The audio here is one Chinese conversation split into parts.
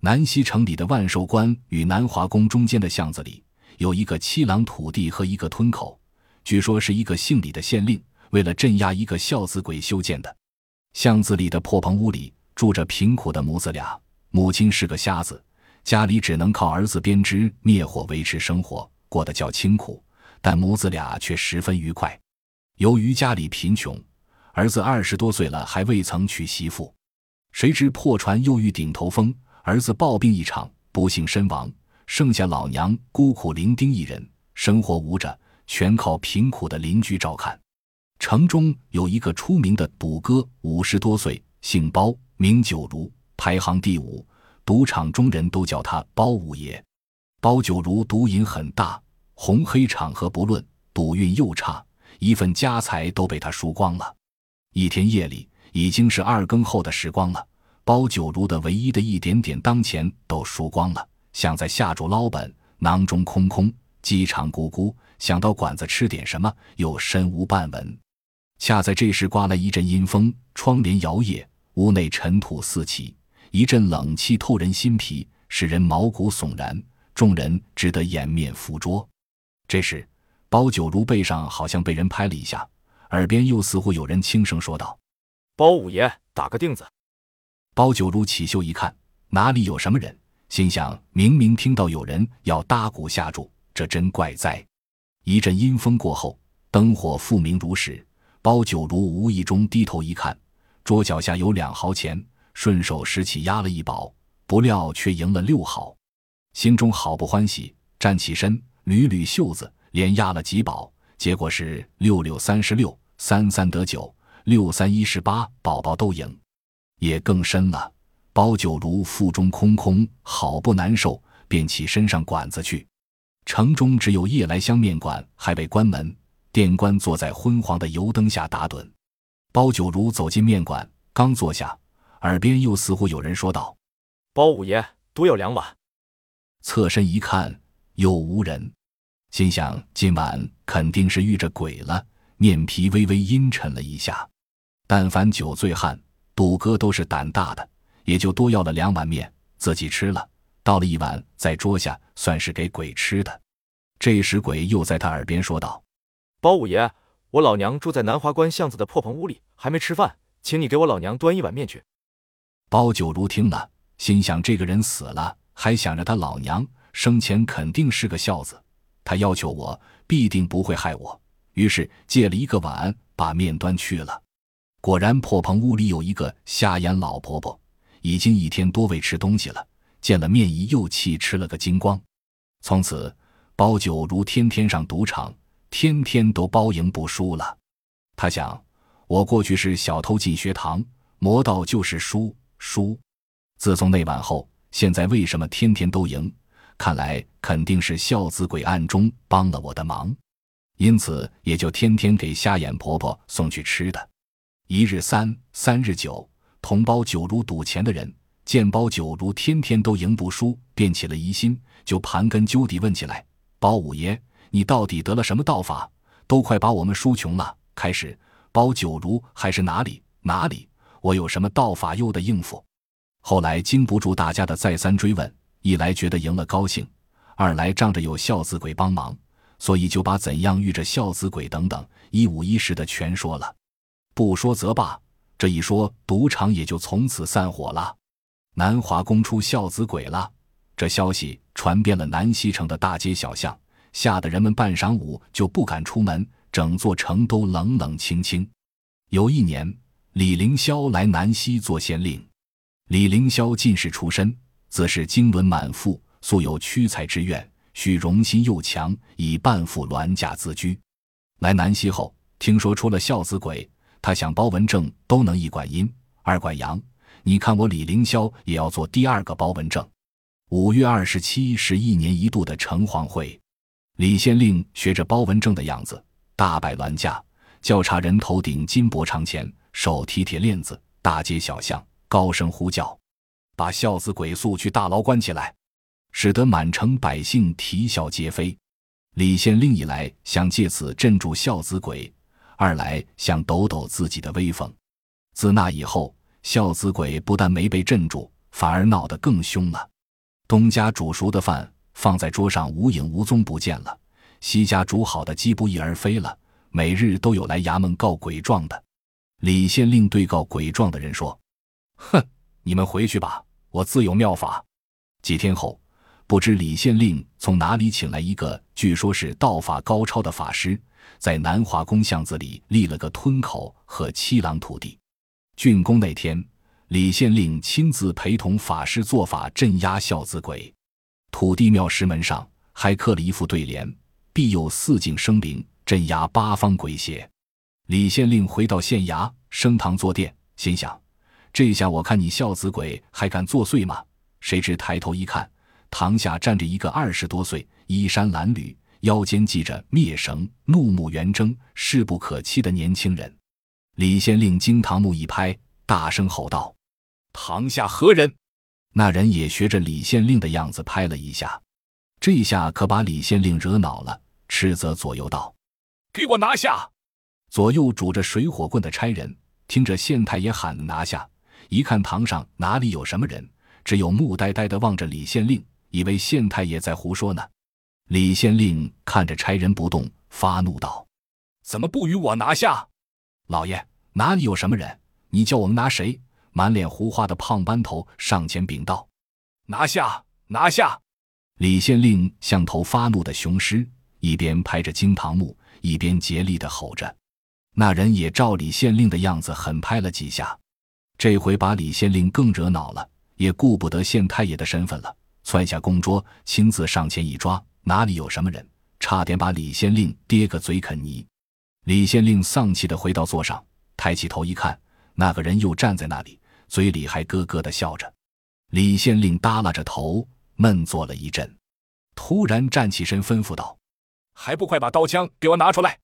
南溪城里的万寿观与南华宫中间的巷子里，有一个七郎土地和一个吞口，据说是一个姓李的县令为了镇压一个孝子鬼修建的。巷子里的破棚屋里住着贫苦的母子俩，母亲是个瞎子，家里只能靠儿子编织灭火维持生活，过得较清苦，但母子俩却十分愉快。由于家里贫穷，儿子二十多岁了还未曾娶媳妇，谁知破船又遇顶头风。儿子暴病一场，不幸身亡，剩下老娘孤苦伶仃一人，生活无着，全靠贫苦的邻居照看。城中有一个出名的赌哥，五十多岁，姓包，名九如，排行第五，赌场中人都叫他包五爷。包九如赌瘾很大，红黑场合不论，赌运又差，一份家财都被他输光了。一天夜里，已经是二更后的时光了。包九如的唯一的一点点当钱都输光了，想在下注捞本，囊中空空，饥肠咕咕，想到馆子吃点什么，又身无半文。恰在这时，刮来一阵阴风，窗帘摇曳，屋内尘土四起，一阵冷气透人心脾，使人毛骨悚然。众人只得掩面伏桌。这时，包九如背上好像被人拍了一下，耳边又似乎有人轻声说道：“包五爷，打个钉子。”包九如起袖一看，哪里有什么人？心想：明明听到有人要搭鼓下注，这真怪哉！一阵阴风过后，灯火复明如始。包九如无意中低头一看，桌脚下有两毫钱，顺手拾起压了一宝，不料却赢了六毫，心中好不欢喜，站起身，捋捋袖子，连压了几宝，结果是六六三十六，三三得九，六三一十八，宝宝都赢。也更深了，包九如腹中空空，好不难受，便起身上馆子去。城中只有夜来香面馆还未关门，店官坐在昏黄的油灯下打盹。包九如走进面馆，刚坐下，耳边又似乎有人说道：“包五爷，独有两碗。”侧身一看，又无人，心想今晚肯定是遇着鬼了，面皮微微阴沉了一下。但凡酒醉汉。赌哥都是胆大的，也就多要了两碗面，自己吃了，倒了一碗在桌下，算是给鬼吃的。这时鬼又在他耳边说道：“包五爷，我老娘住在南华关巷子的破棚屋里，还没吃饭，请你给我老娘端一碗面去。”包九如听了，心想这个人死了，还想着他老娘生前肯定是个孝子，他要求我，必定不会害我，于是借了一个碗，把面端去了。果然，破棚屋里有一个瞎眼老婆婆，已经一天多未吃东西了。见了面，一又气吃了个精光。从此，包九如天天上赌场，天天都包赢不输了。他想，我过去是小偷进学堂，魔道就是输输。自从那晚后，现在为什么天天都赢？看来肯定是孝子鬼暗中帮了我的忙，因此也就天天给瞎眼婆婆送去吃的。一日三，三日九，同包九如赌钱的人见包九如天天都赢不输，便起了疑心，就盘根究底问起来：“包五爷，你到底得了什么道法？都快把我们输穷了。”开始，包九如还是哪里哪里，我有什么道法又的应付。后来经不住大家的再三追问，一来觉得赢了高兴，二来仗着有孝子鬼帮忙，所以就把怎样遇着孝子鬼等等一五一十的全说了。不说则罢，这一说，赌场也就从此散伙了。南华宫出孝子鬼了，这消息传遍了南西城的大街小巷，吓得人们半晌午就不敢出门，整座城都冷冷清清。有一年，李凌霄来南西做县令。李凌霄进士出身，自是经纶满腹，素有屈才之愿，须荣心又强，以半副銮驾自居。来南西后，听说出了孝子鬼。他想包文正都能一管阴二管阳，你看我李凌霄也要做第二个包文正。五月二十七是一年一度的城隍会，李县令学着包文正的样子，大摆銮驾，轿差人头顶金箔长钳，手提铁链子，大街小巷高声呼叫，把孝子鬼速去大牢关起来，使得满城百姓啼笑皆非。李县令一来想借此镇住孝子鬼。二来想抖抖自己的威风。自那以后，孝子鬼不但没被镇住，反而闹得更凶了。东家煮熟的饭放在桌上，无影无踪不见了；西家煮好的鸡不翼而飞了。每日都有来衙门告鬼状的。李县令对告鬼状的人说：“哼，你们回去吧，我自有妙法。”几天后，不知李县令从哪里请来一个据说是道法高超的法师，在南华宫巷子里立了个吞口和七郎土地。竣工那天。李县令亲自陪同法师做法镇压孝子鬼，土地庙石门上还刻了一副对联：“必有四境生灵，镇压八方鬼邪。”李县令回到县衙升堂坐殿，心想：“这下我看你孝子鬼还敢作祟吗？”谁知抬头一看，堂下站着一个二十多岁、衣衫褴褛、腰间系着篾绳、怒目圆睁、势不可欺的年轻人。李县令惊堂木一拍，大声吼道。堂下何人？那人也学着李县令的样子拍了一下，这下可把李县令惹恼了，斥责左右道：“给我拿下！”左右拄着水火棍的差人听着县太爷喊拿下，一看堂上哪里有什么人，只有木呆呆的望着李县令，以为县太爷在胡说呢。李县令看着差人不动，发怒道：“怎么不与我拿下？老爷哪里有什么人？你叫我们拿谁？”满脸胡花的胖班头上前禀道：“拿下，拿下！”李县令像头发怒的雄狮，一边拍着惊堂木，一边竭力的吼着。那人也照李县令的样子狠拍了几下，这回把李县令更惹恼了，也顾不得县太爷的身份了，窜下供桌，亲自上前一抓，哪里有什么人，差点把李县令跌个嘴啃泥。李县令丧气的回到座上，抬起头一看，那个人又站在那里。嘴里还咯咯的笑着，李县令耷拉着头，闷坐了一阵，突然站起身，吩咐道：“还不快把刀枪给我拿出来！”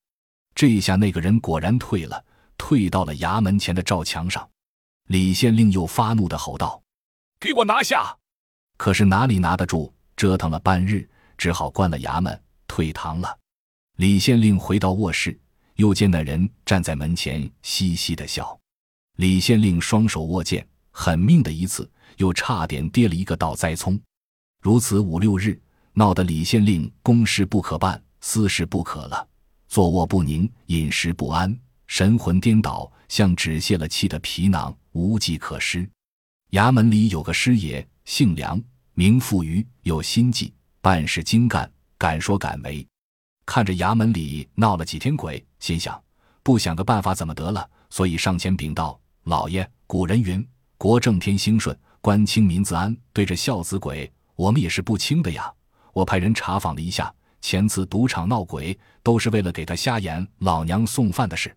这下那个人果然退了，退到了衙门前的赵墙上。李县令又发怒的吼道：“给我拿下！”可是哪里拿得住？折腾了半日，只好关了衙门，退堂了。李县令回到卧室，又见那人站在门前，嘻嘻的笑。李县令双手握剑，狠命的一次，又差点跌了一个倒栽葱。如此五六日，闹得李县令公事不可办，私事不可了，坐卧不宁，饮食不安，神魂颠倒，像只泄了气的皮囊，无计可施。衙门里有个师爷，姓梁，名富余，有心计，办事精干，敢说敢为。看着衙门里闹了几天鬼，心想不想个办法怎么得了，所以上前禀道。老爷，古人云：“国正天兴顺，官清民自安。”对着孝子鬼，我们也是不轻的呀。我派人查访了一下，前次赌场闹鬼，都是为了给他瞎演老娘送饭的事。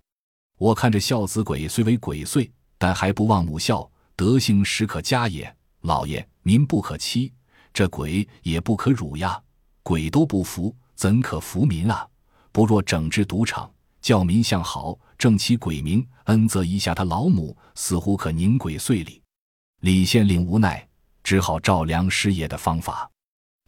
我看这孝子鬼虽为鬼祟，但还不忘母孝，德行实可嘉也。老爷，民不可欺，这鬼也不可辱呀。鬼都不服，怎可服民啊？不若整治赌场。教民向好，正其鬼名，恩泽一下他老母，似乎可宁鬼祟里。李县令无奈，只好照梁师爷的方法，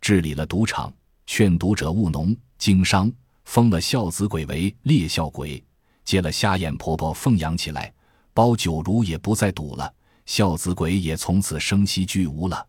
治理了赌场，劝赌者务农经商，封了孝子鬼为烈孝鬼，接了瞎眼婆婆奉养起来，包酒儒也不再赌了，孝子鬼也从此生息俱无了。